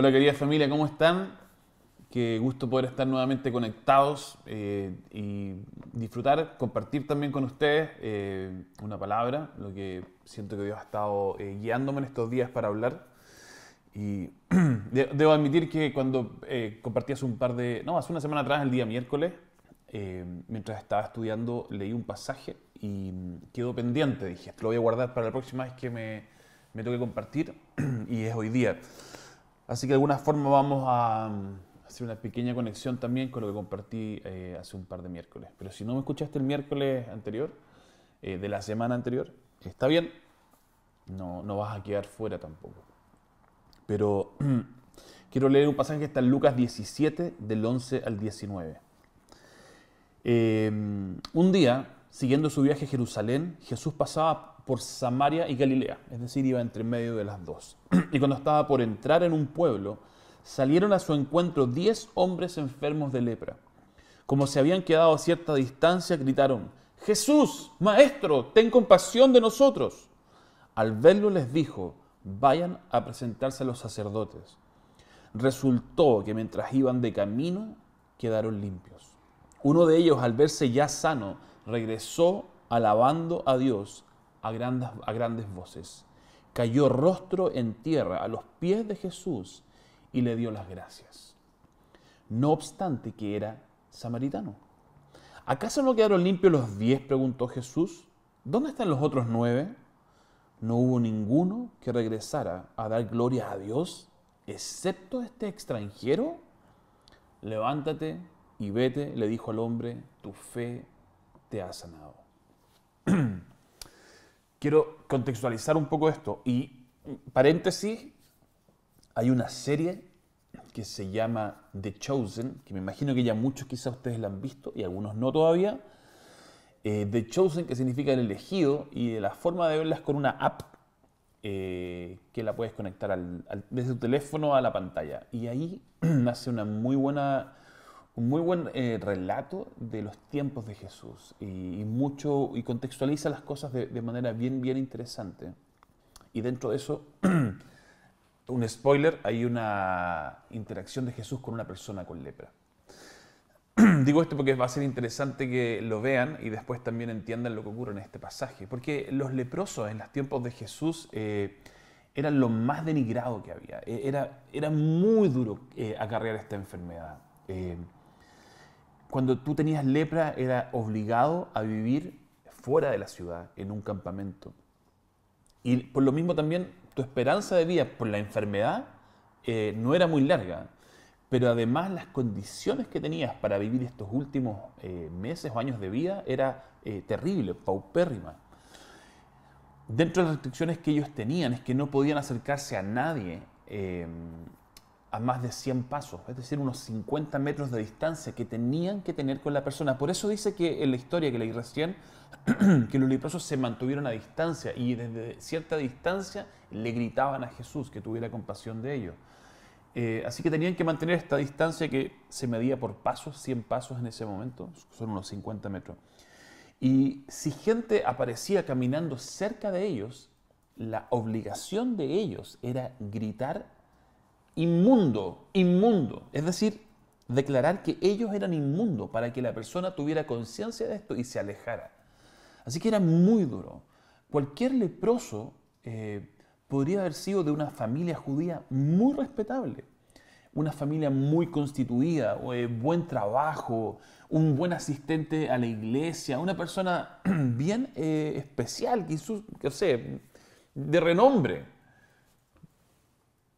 Hola querida familia, ¿cómo están? Qué gusto poder estar nuevamente conectados eh, y disfrutar, compartir también con ustedes eh, una palabra, lo que siento que Dios ha estado eh, guiándome en estos días para hablar. Y debo admitir que cuando compartí hace un par de, no, hace una semana atrás, el día miércoles, mientras estaba estudiando, leí un pasaje y quedó pendiente. Dije, lo voy a guardar para la próxima vez que me, me toque compartir y es hoy día. Así que de alguna forma vamos a mm, hacer una pequeña conexión también con lo que compartí eh, hace un par de miércoles. Pero si no me escuchaste el miércoles anterior, eh, de la semana anterior, está bien, no, no vas a quedar fuera tampoco. Pero quiero leer un pasaje que está en Lucas 17, del 11 al 19. Eh, un día, siguiendo su viaje a Jerusalén, Jesús pasaba por Samaria y Galilea, es decir, iba entre medio de las dos. Y cuando estaba por entrar en un pueblo, salieron a su encuentro diez hombres enfermos de lepra. Como se habían quedado a cierta distancia, gritaron, Jesús, Maestro, ten compasión de nosotros. Al verlo les dijo, vayan a presentarse a los sacerdotes. Resultó que mientras iban de camino, quedaron limpios. Uno de ellos, al verse ya sano, regresó alabando a Dios a grandes, a grandes voces. Cayó rostro en tierra a los pies de Jesús y le dio las gracias. No obstante que era samaritano. ¿Acaso no quedaron limpios los diez? preguntó Jesús. ¿Dónde están los otros nueve? No hubo ninguno que regresara a dar gloria a Dios, excepto este extranjero. Levántate y vete, le dijo al hombre, tu fe te ha sanado. quiero contextualizar un poco esto. Y paréntesis, hay una serie que se llama The Chosen, que me imagino que ya muchos quizás ustedes la han visto y algunos no todavía. Eh, The Chosen, que significa el elegido, y la forma de verla es con una app eh, que la puedes conectar desde tu teléfono a la pantalla. Y ahí nace una muy buena un muy buen eh, relato de los tiempos de Jesús y, mucho y contextualiza las cosas de, manera bien bien interesante. Y dentro de eso, un spoiler, hay una interacción de Jesús con una persona con lepra. Digo esto porque va a ser interesante que lo vean y después también entiendan lo que ocurre en este pasaje. Porque los leprosos en los tiempos de Jesús eh, eran lo más denigrado que había. E, era, era muy duro eh, acarrear esta enfermedad cuando tú tenías lepra era obligado a vivir fuera de la ciudad, en un campamento. Y por lo mismo también tu esperanza de vida por la enfermedad eh, no era muy larga, pero además las condiciones que tenías para vivir estos últimos eh, meses o años de vida era eh, terrible, paupérrima. Dentro de las restricciones que ellos tenían es que no podían acercarse a nadie a más de 100 pasos, es decir, unos 50 metros de distancia que tenían que tener con la persona. Por eso dice que en la historia que leí recién, que los leprosos se mantuvieron a distancia y desde cierta distancia le gritaban a Jesús que tuviera compasión de ellos. Eh, así que tenían que mantener esta distancia que se medía por pasos, 100 pasos en ese momento, son unos 50 metros. Y si gente aparecía caminando cerca de ellos, la obligación de ellos era gritar inmundo, inmundo. Es decir, declarar que ellos eran inmundos para que la persona tuviera conciencia de esto y se alejara. Así que era muy duro. Cualquier leproso eh, podría haber sido de una familia judía muy respetable, una familia muy constituida, eh, buen trabajo, un buen asistente a la iglesia, una persona bien eh, especial, que sé, de renombre.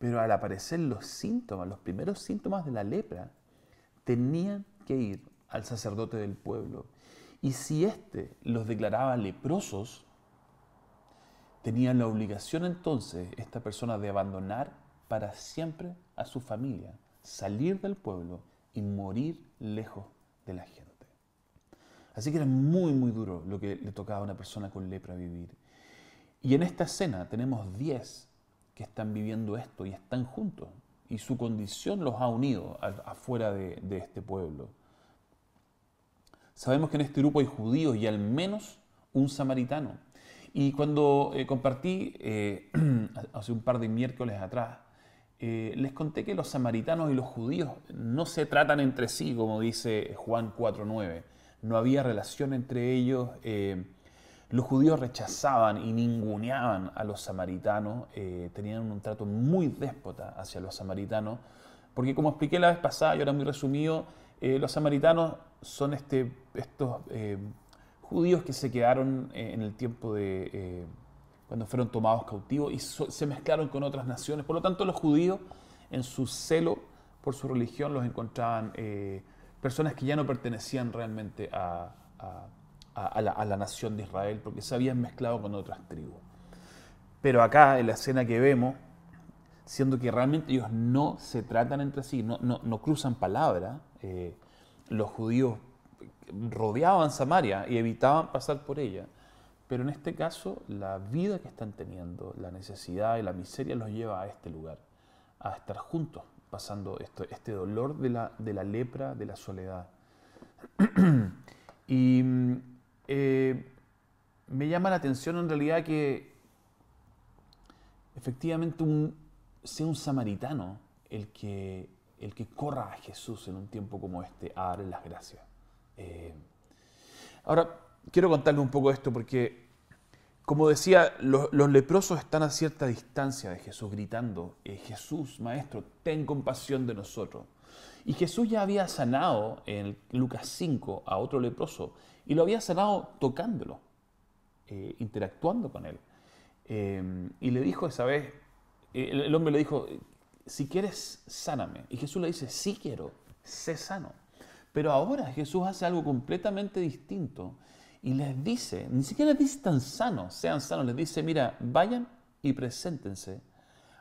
Pero al aparecer los síntomas, los primeros síntomas de la lepra, tenían que ir al sacerdote del pueblo. Y si éste los declaraba leprosos, tenían la obligación entonces esta persona de abandonar para siempre a su familia, salir del pueblo y morir lejos de la gente. Así que era muy, muy duro lo que le tocaba a una persona con lepra vivir. Y en esta escena tenemos 10 están viviendo esto y están juntos. Y su condición los ha unido afuera de, este pueblo. Sabemos que en este grupo hay judíos y al menos un samaritano. Y cuando eh, compartí eh, hace un par de miércoles atrás eh, les conté que los samaritanos y los judíos no se tratan entre sí, como dice Juan 4.9. No había relación entre ellos. Eh, los judíos rechazaban y ninguneaban a los samaritanos, eh, tenían un trato muy déspota hacia los samaritanos, porque como expliqué la vez pasada, y ahora muy resumido, los samaritanos son este, estos judíos que se quedaron en el tiempo de cuando fueron tomados cautivos y se mezclaron con otras naciones. Por lo tanto, los judíos, en su celo por su religión, los encontraban eh, personas que ya no pertenecían realmente a, la, nación de Israel, porque se habían mezclado con otras tribus. Pero acá, en la escena que vemos, siendo que realmente ellos no se tratan entre sí, no, no, cruzan palabra, eh, los judíos rodeaban Samaria y evitaban pasar por ella. Pero en este caso, la vida que están teniendo, la necesidad y la miseria los lleva a este lugar, a estar juntos, pasando esto, este dolor de la, de la lepra, de la soledad. y eh, me llama la atención en realidad que efectivamente sea un samaritano el que, el que corra a Jesús en un tiempo como este a darle las gracias. Eh, ahora, quiero contarle un poco esto porque como decía, los, leprosos están a cierta distancia de Jesús gritando, eh, Jesús, Maestro, ten compasión de nosotros. Y Jesús ya había sanado en Lucas 5 a otro leproso y lo había sanado tocándolo, eh, interactuando con él. Eh, y le dijo esa vez, el, hombre le dijo, si quieres, sáname. Y Jesús le dice, sí quiero, sé sano. Pero ahora Jesús hace algo completamente distinto y les dice, ni siquiera les dice tan sanos, sean sanos, les dice, mira, vayan y preséntense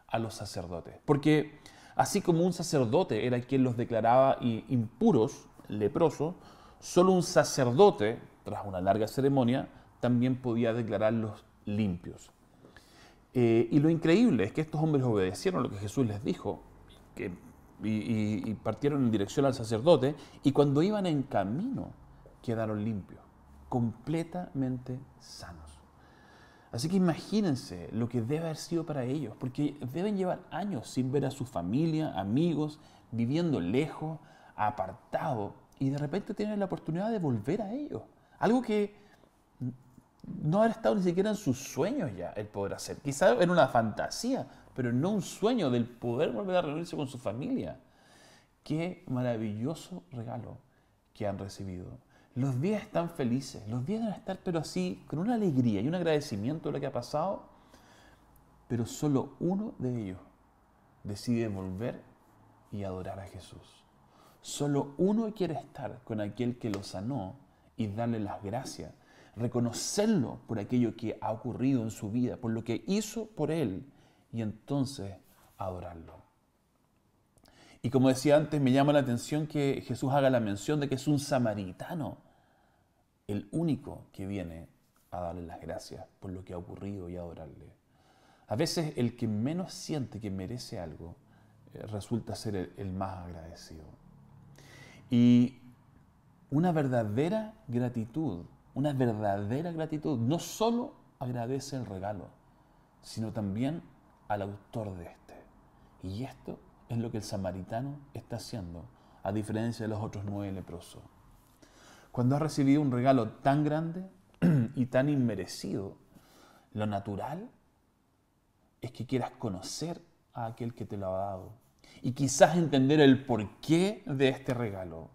a los sacerdotes. Porque así como un sacerdote era quien los declaraba impuros, leprosos, solo un sacerdote, tras una larga ceremonia, también podía declararlos limpios. Eh, y lo increíble es que estos hombres obedecieron lo que Jesús les dijo y partieron en dirección al sacerdote, y cuando iban en camino quedaron limpios completamente sanos. Así que imagínense lo que debe haber sido para ellos, porque deben llevar años sin ver a su familia, amigos, viviendo lejos, apartado, y de repente tienen la oportunidad de volver a ellos. Algo que no haber estado ni siquiera en sus sueños ya el poder hacer. Quizá en una fantasía, pero no un sueño del poder volver a reunirse con su familia. Qué maravilloso regalo que han recibido. Los días están felices, los días deben estar pero así, con una alegría y un agradecimiento de lo que ha pasado, pero solo uno de ellos decide volver y adorar a Jesús. Solo uno quiere estar con aquel que lo sanó y darle las gracias, reconocerlo por aquello que ha ocurrido en su vida, por lo que hizo por él, y entonces adorarlo. Y como decía antes, me llama la atención que Jesús haga la mención de que es un samaritano, el único que viene a darle las gracias por lo que ha ocurrido y adorarle. A veces el que menos siente que merece algo eh, resulta ser el más agradecido. Y una verdadera gratitud, una verdadera gratitud, no solo agradece el regalo, sino también al autor de este. Y esto es lo que el samaritano está haciendo, a diferencia de los otros nueve leprosos. Cuando has recibido un regalo tan grande y tan inmerecido, lo natural es que quieras conocer a aquel que te lo ha dado y quizás entender el porqué de este regalo.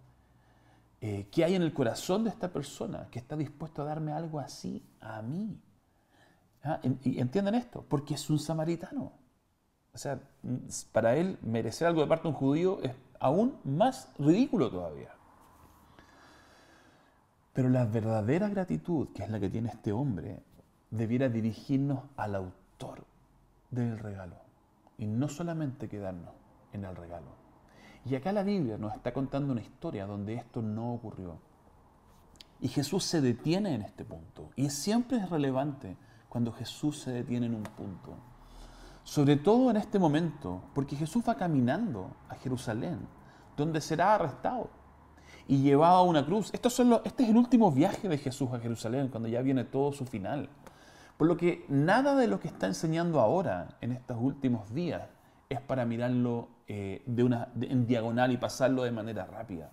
Eh, ¿Qué hay en el corazón de esta persona que está dispuesto a darme algo así a mí? ¿Ah? Entiendan esto, porque es un samaritano. O sea, para él merecer algo de parte de un judío es aún más ridículo todavía. Pero la verdadera gratitud, que es la que tiene este hombre, debiera dirigirnos al autor del regalo y no solamente quedarnos en el regalo. Y acá la Biblia nos está contando una historia donde esto no ocurrió. Y Jesús se detiene en este punto. Y siempre es relevante cuando Jesús se detiene en un punto. Sobre todo en este momento, porque Jesús va caminando a Jerusalén, donde será arrestado y llevado a una cruz. este es el último viaje de Jesús a Jerusalén, cuando ya viene todo su final. Por lo que nada de lo que está enseñando ahora, en estos últimos días, es para mirarlo eh, de una, en diagonal y pasarlo de manera rápida.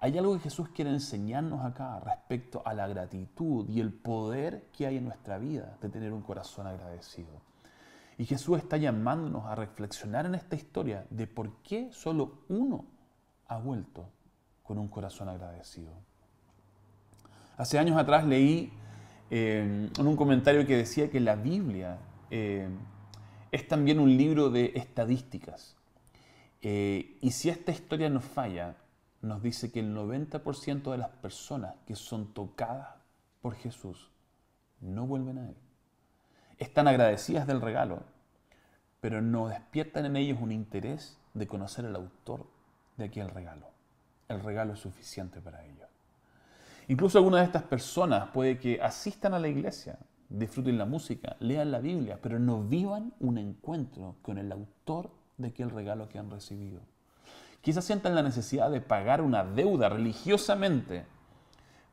Hay algo que Jesús quiere enseñarnos acá respecto a la gratitud y el poder que hay en nuestra vida de tener un corazón agradecido. Y Jesús está llamándonos a reflexionar en esta historia de por qué solo uno ha vuelto con un corazón agradecido. Hace años atrás leí eh, en un comentario que decía que la Biblia eh, es también un libro de estadísticas. Eh, y si esta historia nos falla, nos dice que el 90% de las personas que son tocadas por Jesús no vuelven a Él. Están agradecidas del regalo, pero no despiertan en ellos un interés de conocer al autor de aquel regalo. El regalo es suficiente para ellos. Incluso algunas de estas personas puede que asistan a la iglesia, disfruten la música, lean la Biblia, pero no vivan un encuentro con el autor de aquel regalo que han recibido. Quizás sientan la necesidad de pagar una deuda religiosamente,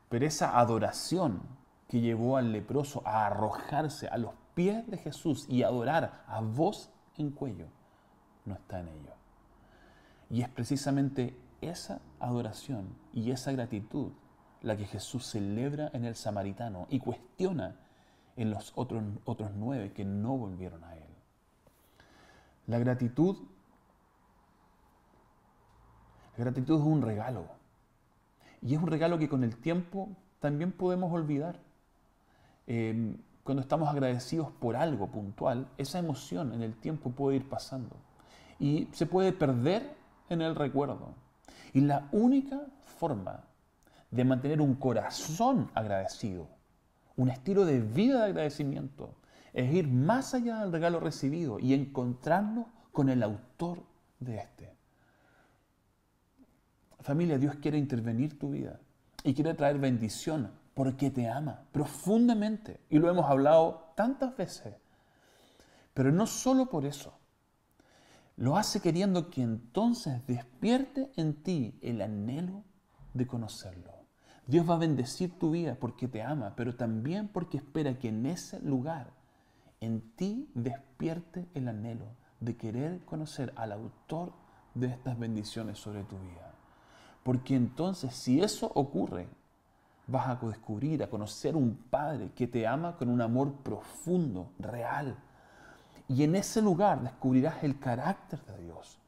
pero esa adoración que llevó al leproso a arrojarse a los pies de Jesús y adorar a voz en cuello, no está en ello. Y es precisamente esa adoración y esa gratitud la que Jesús celebra en el samaritano y cuestiona en los otros, otros nueve que no volvieron a Él. La gratitud, la gratitud es un regalo. Y es un regalo que con el tiempo también podemos olvidar. Em, cuando estamos agradecidos por algo puntual, esa emoción en el tiempo puede ir pasando. Y se puede perder en el recuerdo. Y la única forma de mantener un corazón agradecido un estilo de vida de agradecimiento es ir más allá del regalo recibido y encontrarnos con el autor de este. Familia, Dios quiere intervenir tu vida y quiere traer bendición porque te ama profundamente. Y lo hemos hablado tantas veces. Pero no solo por eso. Lo hace queriendo que entonces despierte en ti el anhelo de conocerlo. Dios va a bendecir tu vida porque te ama, pero también porque espera que en ese lugar, en ti despierte el anhelo de querer conocer al autor de estas bendiciones sobre tu vida. Porque entonces, si eso ocurre, vas a descubrir, a conocer un Padre que te ama con un amor profundo, real. Y en ese lugar descubrirás el carácter de Dios.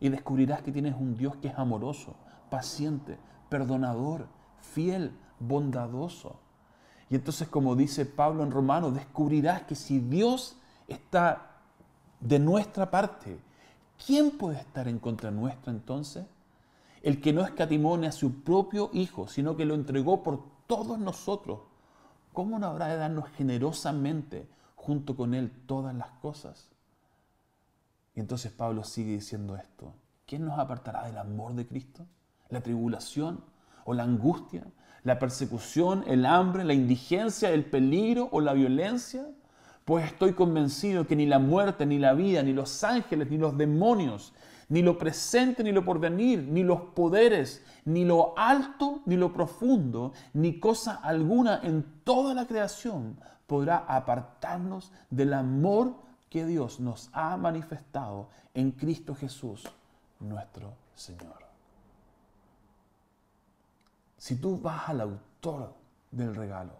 Y descubrirás que tienes un Dios que es amoroso, paciente, perdonador, fiel, bondadoso. Y entonces, como dice Pablo en Romano, descubrirás que si Dios está de nuestra parte, ¿quién puede estar en contra nuestra entonces? El que no escatimone a su propio Hijo, sino que lo entregó por todos nosotros. ¿Cómo no habrá de darnos generosamente junto con Él todas las cosas? Y entonces Pablo sigue diciendo esto. ¿Quién nos apartará del amor de Cristo? ¿La tribulación? o la angustia, la persecución, el hambre, la indigencia, el peligro o la violencia? Pues estoy convencido que ni la muerte, ni la vida, ni los ángeles, ni los demonios, ni lo presente, ni lo porvenir, ni los poderes, ni lo alto, ni lo profundo, ni cosa alguna en toda la creación podrá apartarnos del amor que Dios nos ha manifestado en Cristo Jesús, nuestro Señor. Si tú vas al autor del regalo,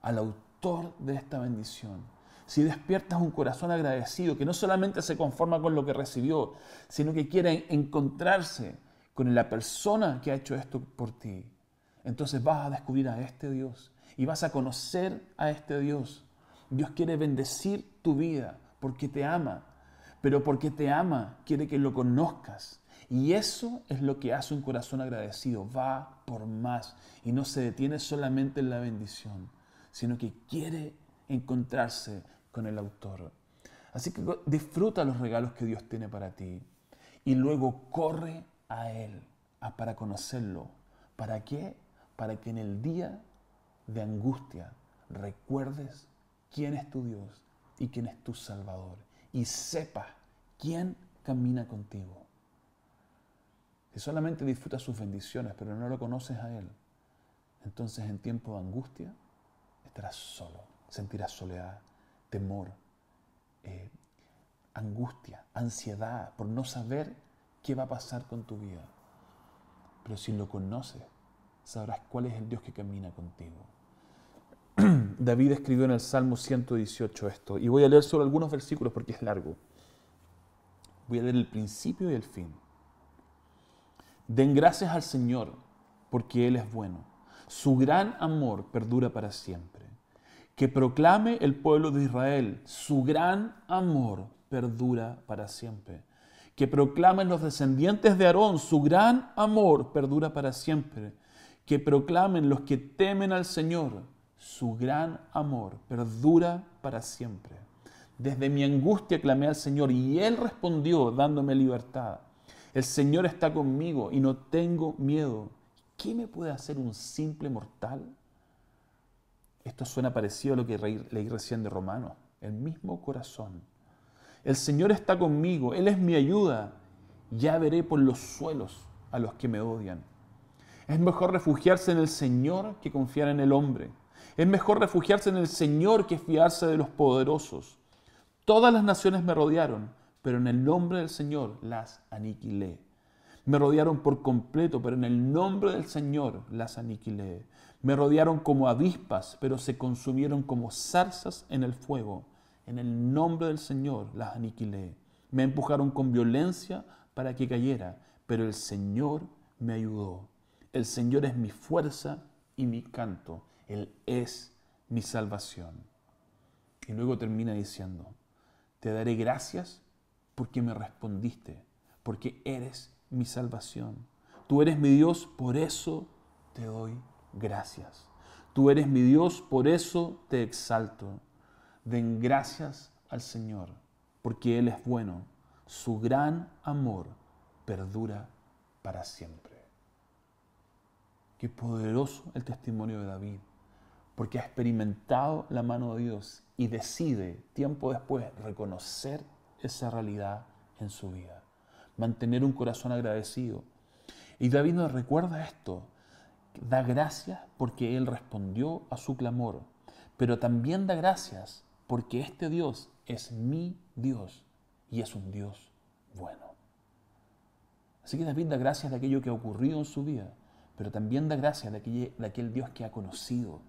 al autor de esta bendición, si despiertas un corazón agradecido que no solamente se conforma con lo que recibió, sino que quiere encontrarse con la persona que ha hecho esto por ti, entonces vas a descubrir a este Dios y vas a conocer a este Dios. Dios quiere bendecir tu vida porque te ama, pero porque te ama quiere que lo conozcas y eso es lo que hace un corazón agradecido, va por más y no se detiene solamente en la bendición, sino que quiere encontrarse con el autor. Así que disfruta los regalos que Dios tiene para ti y luego corre a Él para conocerlo. ¿Para qué? Para que en el día de angustia recuerdes quién es tu Dios y quién es tu Salvador y sepas quién camina contigo. Solamente disfrutas sus bendiciones, pero no lo conoces a Él, entonces en tiempo de angustia estarás solo, sentirás soledad, temor, eh, angustia, ansiedad por no saber qué va a pasar con tu vida. Pero si lo conoces, sabrás cuál es el Dios que camina contigo. David escribió en el Salmo 118 esto, y voy a leer solo algunos versículos porque es largo. Voy a leer el principio y el fin. Den gracias al Señor porque Él es bueno. Su gran amor perdura para siempre. Que proclame el pueblo de Israel, su gran amor perdura para siempre. Que proclamen los descendientes de Aarón, su gran amor perdura para siempre. Que proclamen los que temen al Señor, su gran amor perdura para siempre. Desde mi angustia clamé al Señor y Él respondió dándome libertad. El Señor está conmigo y no tengo miedo. ¿Qué me puede hacer un simple mortal? Esto suena parecido a lo que leí recién de Romano. El mismo corazón. El Señor está conmigo, Él es mi ayuda. Ya veré por los suelos a los que me odian. Es mejor refugiarse en el Señor que confiar en el hombre. Es mejor refugiarse en el Señor que fiarse de los poderosos. Todas las naciones me rodearon, pero en el nombre del Señor las aniquilé. Me rodearon por completo, pero en el nombre del Señor las aniquilé. Me rodearon como avispas, pero se consumieron como zarzas en el fuego. En el nombre del Señor las aniquilé. Me empujaron con violencia para que cayera, pero el Señor me ayudó. El Señor es mi fuerza y mi canto. Él es mi salvación. Y luego termina diciendo, te daré gracias porque me respondiste, porque eres mi salvación. Tú eres mi Dios, por eso te doy gracias. Tú eres mi Dios, por eso te exalto. Den gracias al Señor, porque Él es bueno. Su gran amor perdura para siempre. Qué poderoso el testimonio de David, porque ha experimentado la mano de Dios y decide tiempo después reconocer esa realidad en su vida. Mantener un corazón agradecido. Y David nos recuerda esto. Da gracias porque Él respondió a su clamor, pero también da gracias porque este Dios es mi Dios y es un Dios bueno. Así que David da gracias de aquello que ha ocurrido en su vida, pero también da gracias de aquel, de aquel Dios que ha conocido,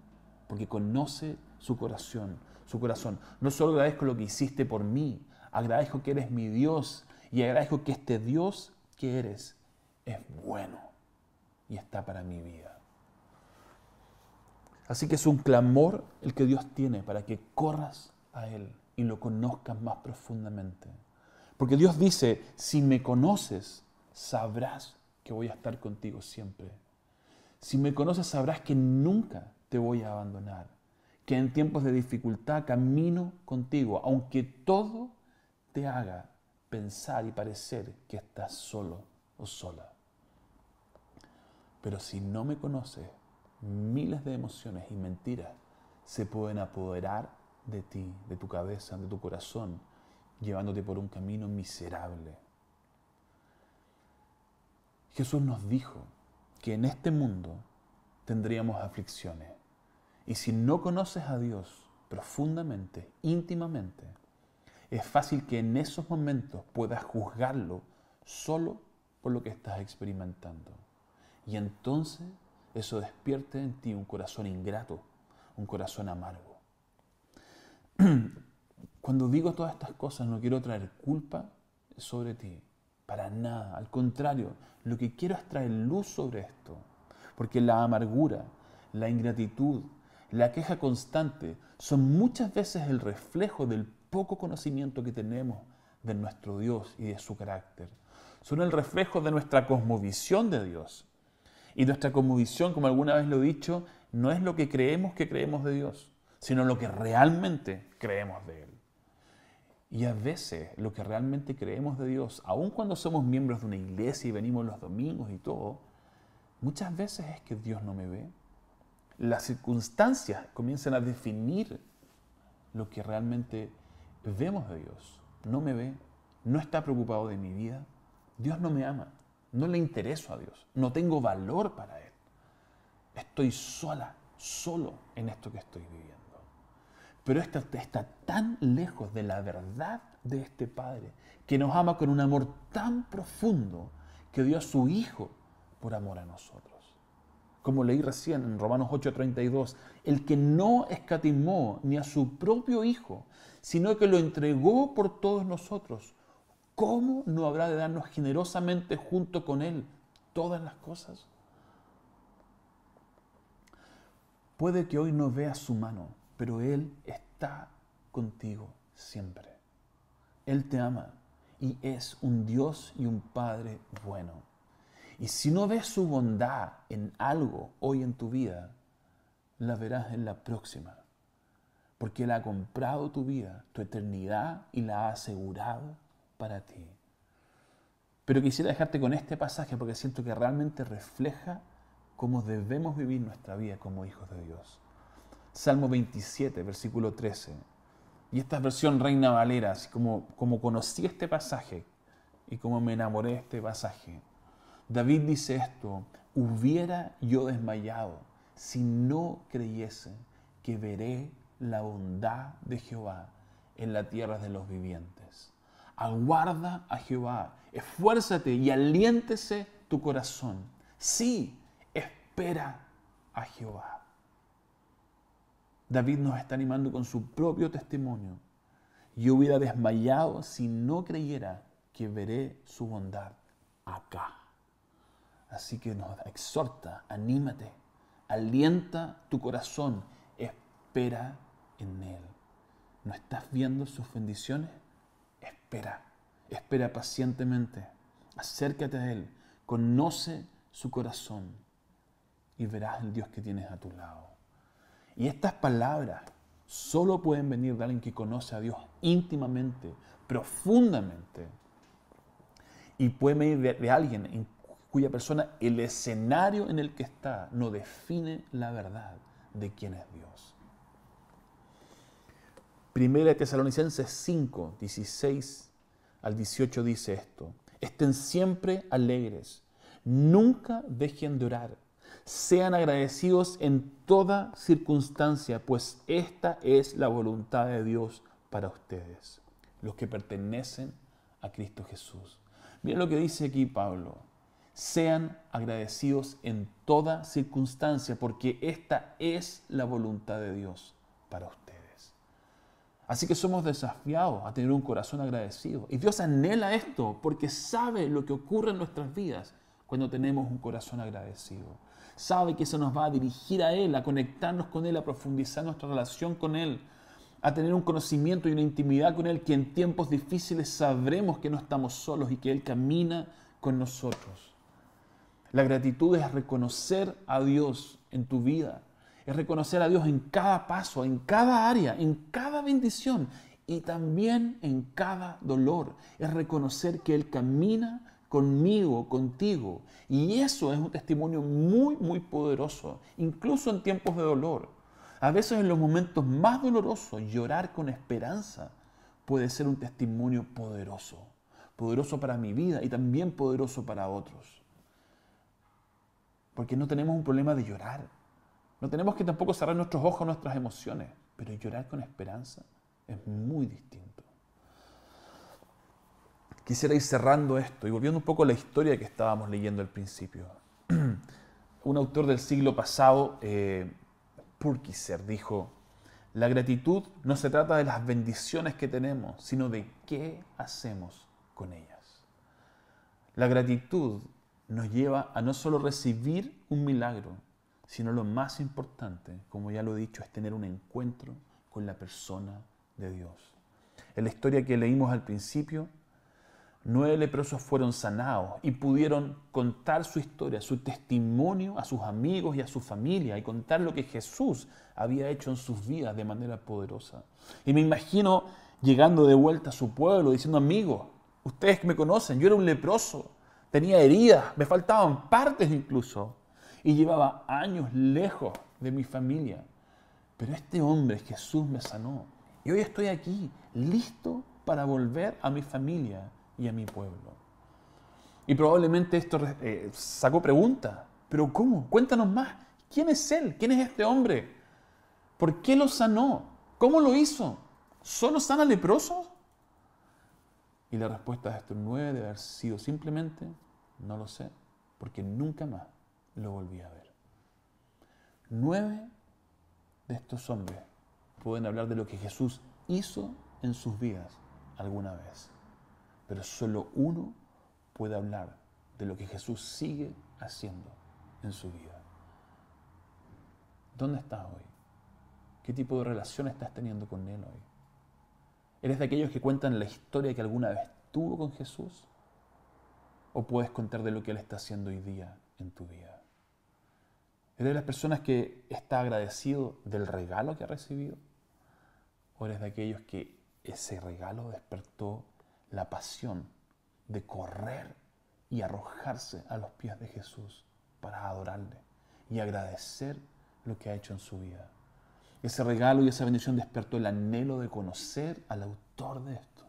porque conoce su corazón, su corazón. No solo agradezco lo que hiciste por mí, agradezco que eres mi Dios y agradezco que este Dios que eres es bueno y está para mi vida. Así que es un clamor el que Dios tiene para que corras a Él y lo conozcas más profundamente. Porque Dios dice, si me conoces, sabrás que voy a estar contigo siempre. Si me conoces, sabrás que nunca te voy a abandonar. Que en tiempos de dificultad camino contigo, aunque todo te haga pensar y parecer que estás solo o sola. Pero si no me conoces, miles de emociones y mentiras se pueden apoderar de ti, de tu cabeza, de tu corazón, llevándote por un camino miserable. Jesús nos dijo que en este mundo tendríamos aflicciones. Y si no conoces a Dios profundamente, íntimamente, es fácil que en esos momentos puedas juzgarlo solo por lo que estás experimentando. Y entonces eso despierte en ti un corazón ingrato, un corazón amargo. Cuando digo todas estas cosas no quiero traer culpa sobre ti, para nada. Al contrario, lo que quiero es traer luz sobre esto. Porque la amargura, la ingratitud, la queja constante son muchas veces el reflejo del poco conocimiento que tenemos de nuestro Dios y de su carácter. Son el reflejo de nuestra cosmovisión de Dios. Y nuestra cosmovisión, como alguna vez lo he dicho, no es lo que creemos que creemos de Dios, sino lo que realmente creemos de Él. Y a veces lo que realmente creemos de Dios, aun cuando somos miembros de una iglesia y venimos los domingos y todo, muchas veces es que Dios no me ve. Las circunstancias comienzan a definir lo que realmente vemos de Dios. No me ve, no está preocupado de mi vida. Dios no me ama, no le intereso a Dios, no tengo valor para Él. Estoy sola, solo en esto que estoy viviendo. Pero esto está tan lejos de la verdad de este Padre, que nos ama con un amor tan profundo que dio a su Hijo por amor a nosotros. Como leí recién en Romanos 8:32, el que no escatimó ni a su propio Hijo, sino que lo entregó por todos nosotros, ¿cómo no habrá de darnos generosamente junto con Él todas las cosas? Puede que hoy no veas su mano, pero Él está contigo siempre. Él te ama y es un Dios y un Padre bueno. Y si no ves su bondad en algo hoy en tu vida, la verás en la próxima. Porque Él ha comprado tu vida, tu eternidad y la ha asegurado para ti. Pero quisiera dejarte con este pasaje porque siento que realmente refleja cómo debemos vivir nuestra vida como hijos de Dios. Salmo 27, versículo 13. Y esta es versión Reina Valera, así como, como conocí este pasaje y como me enamoré de este pasaje. David dice esto, hubiera yo desmayado si no creyese que veré la bondad de Jehová en la tierra de los vivientes. Aguarda a Jehová, esfuérzate y aliéntese tu corazón. Sí, espera a Jehová. David nos está animando con su propio testimonio. Yo hubiera desmayado si no creyera que veré su bondad acá. Así que nos exhorta, anímate, alienta tu corazón, espera en Él. ¿No estás viendo sus bendiciones? Espera, espera pacientemente, acércate a Él, conoce su corazón y verás el Dios que tienes a tu lado. Y estas palabras solo pueden venir de alguien que conoce a Dios íntimamente, profundamente. Y puede venir de, alguien en cuya persona el escenario en el que está no define la verdad de quién es Dios. Primera Tesalonicenses 5, 16 al 18 dice esto. Estén siempre alegres, nunca dejen de orar sean agradecidos en toda circunstancia, pues esta es la voluntad de Dios para ustedes, los que pertenecen a Cristo Jesús. Miren lo que dice aquí Pablo. Sean agradecidos en toda circunstancia, porque esta es la voluntad de Dios para ustedes. Así que somos desafiados a tener un corazón agradecido. Y Dios anhela esto porque sabe lo que ocurre en nuestras vidas cuando tenemos un corazón agradecido sabe que eso nos va a dirigir a Él, a conectarnos con Él, a profundizar nuestra relación con Él, a tener un conocimiento y una intimidad con Él, que en tiempos difíciles sabremos que no estamos solos y que Él camina con nosotros. La gratitud es reconocer a Dios en tu vida, es reconocer a Dios en cada paso, en cada área, en cada bendición y también en cada dolor. Es reconocer que Él camina conmigo, contigo. Y eso es un testimonio muy, muy poderoso, incluso en tiempos de dolor. A veces en los momentos más dolorosos, llorar con esperanza puede ser un testimonio poderoso. Poderoso para mi vida y también poderoso para otros. Porque no tenemos un problema de llorar. No tenemos que tampoco cerrar nuestros ojos a nuestras emociones. Pero llorar con esperanza es muy distinto quisiera ir cerrando esto y volviendo un poco a la historia que estábamos leyendo al principio. un autor del siglo pasado, eh, Purkiser, dijo, la gratitud no se trata de las bendiciones que tenemos, sino de qué hacemos con ellas. La gratitud nos lleva a no solo recibir un milagro, sino lo más importante, como ya lo he dicho, es tener un encuentro con la persona de Dios. En la historia que leímos al principio, nueve leprosos fueron sanados y pudieron contar su historia, su testimonio a sus amigos y a su familia y contar lo que Jesús había hecho en sus vidas de manera poderosa. Y me imagino llegando de vuelta a su pueblo diciendo, amigos, ustedes que me conocen, yo era un leproso, tenía heridas, me faltaban partes incluso, y llevaba años lejos de mi familia. Pero este hombre, Jesús, me sanó. Y hoy estoy aquí, listo para volver a mi familia y a mi pueblo. Y probablemente esto eh, sacó pregunta, pero ¿cómo? Cuéntanos más. ¿Quién es él? ¿Quién es este hombre? ¿Por qué lo sanó? ¿Cómo lo hizo? ¿Solo sana leprosos? Y la respuesta de estos nueve debe haber sido simplemente, no lo sé, porque nunca más lo volví a ver. Nueve de estos hombres pueden hablar de lo que Jesús hizo en sus vidas alguna vez, pero solo uno puede hablar de lo que Jesús sigue haciendo en su vida. ¿Dónde estás hoy? ¿Qué tipo de relación estás teniendo con Él hoy? ¿Eres de aquellos que cuentan la historia que alguna vez tuvo con Jesús? ¿O puedes contar de lo que Él está haciendo hoy día en tu vida? ¿Eres de las personas que está agradecido del regalo que ha recibido? ¿O eres de aquellos que ese regalo despertó la pasión de correr y arrojarse a los pies de Jesús para adorarle y agradecer lo que ha hecho en su vida? Ese regalo y esa bendición despertó el anhelo de conocer al autor de esto.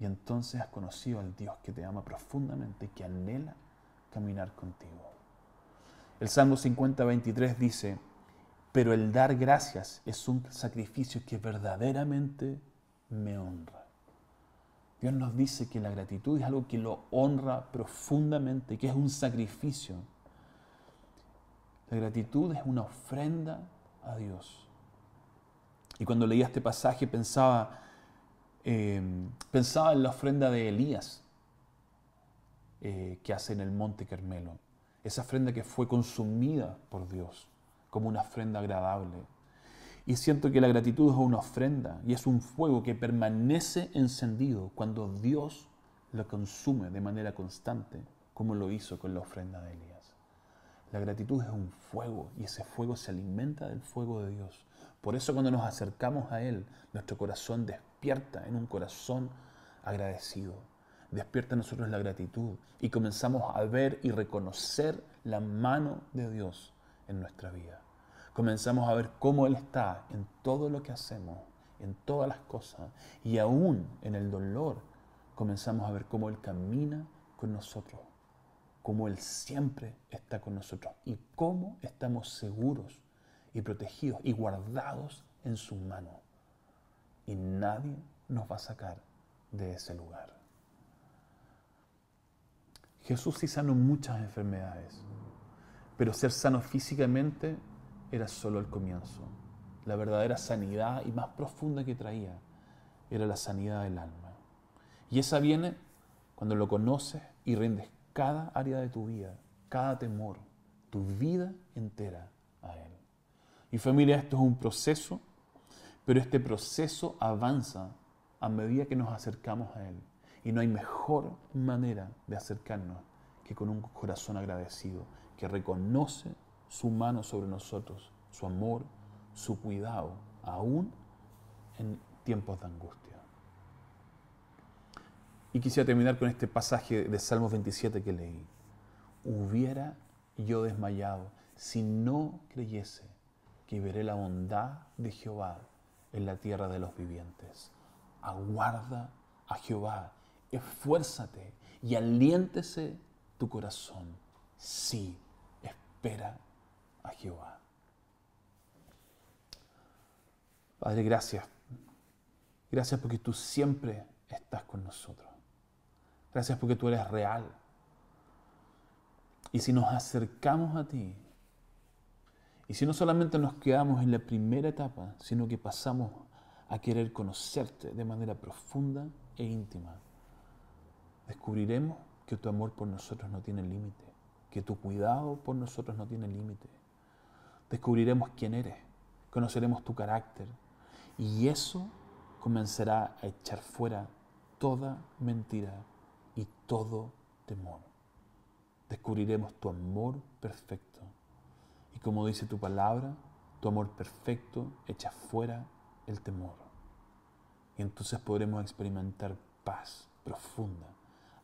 Y entonces has conocido al Dios que te ama profundamente y que anhela caminar contigo. El Salmo 50, 23 dice, pero el dar gracias es un sacrificio que verdaderamente me honra. Dios nos dice que la gratitud es algo que lo honra profundamente, que es un sacrificio. La gratitud es una ofrenda a Dios. Y cuando leía este pasaje pensaba, em, pensaba en la ofrenda de Elías eh, que hace en el monte Carmelo. Esa ofrenda que fue consumida por Dios como una ofrenda agradable. Y siento que la gratitud es una ofrenda y es un fuego que permanece encendido cuando Dios lo consume de manera constante, como lo hizo con la ofrenda de Elías. La gratitud es un fuego y ese fuego se alimenta del fuego de Dios. Por eso cuando nos acercamos a Él, nuestro corazón despierta en un corazón agradecido. Despierta en nosotros la gratitud y comenzamos a ver y reconocer la mano de Dios en nuestra vida. Comenzamos a ver cómo Él está en todo lo que hacemos, en todas las cosas y aún en el dolor comenzamos a ver cómo Él camina con nosotros cómo Él siempre está con nosotros y cómo estamos seguros y protegidos y guardados en su mano. Y nadie nos va a sacar de ese lugar. Jesús sí sanó muchas enfermedades, pero ser sano físicamente era solo el comienzo. La verdadera sanidad y más profunda que traía era la sanidad del alma. Y esa viene cuando lo conoces y rindes cada área de tu vida, cada temor, tu vida entera a Él. Y familia, esto es un proceso, pero este proceso avanza a medida que nos acercamos a Él. Y no hay mejor manera de acercarnos que con un corazón agradecido, que reconoce su mano sobre nosotros, su amor, su cuidado, aún en tiempos de angustia. Y quisiera terminar con este pasaje de Salmos 27 que leí. Hubiera yo desmayado si no creyese que veré la bondad de Jehová en la tierra de los vivientes. Aguarda a Jehová, esfuérzate y aliéntese tu corazón. Sí, espera a Jehová. Padre, gracias. Gracias porque tú siempre estás con nosotros. Gracias porque tú eres real. Y si nos acercamos a ti, y si no solamente nos quedamos en la primera etapa, sino que pasamos a querer conocerte de manera profunda e íntima, descubriremos que tu amor por nosotros no tiene límite, que tu cuidado por nosotros no tiene límite. Descubriremos quién eres, conoceremos tu carácter y eso comenzará a echar fuera toda mentira y todo temor. Descubriremos tu amor perfecto. Y como dice tu palabra, tu amor perfecto echa fuera el temor. Y entonces podremos experimentar paz profunda,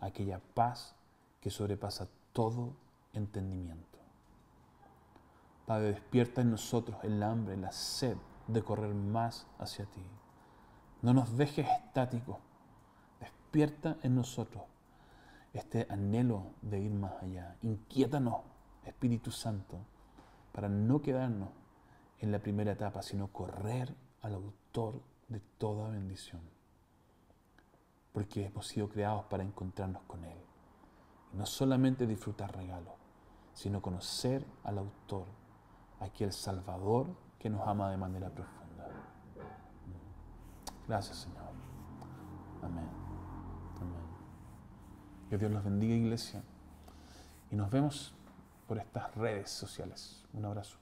aquella paz que sobrepasa todo entendimiento. Padre, despierta en nosotros el hambre, la sed de correr más hacia ti. No nos dejes estáticos. Despierta en nosotros este anhelo de ir más allá. Inquiétanos, Espíritu Santo, para no quedarnos en la primera etapa, sino correr al autor de toda bendición. porque hemos sido creados para encontrarnos con Él. Y no solamente disfrutar regalos, sino conocer al autor, aquel Salvador que nos ama de manera profunda. Gracias, Señor. Amén. Que Dios los bendiga, iglesia. Y nos vemos por estas redes sociales. Un abrazo.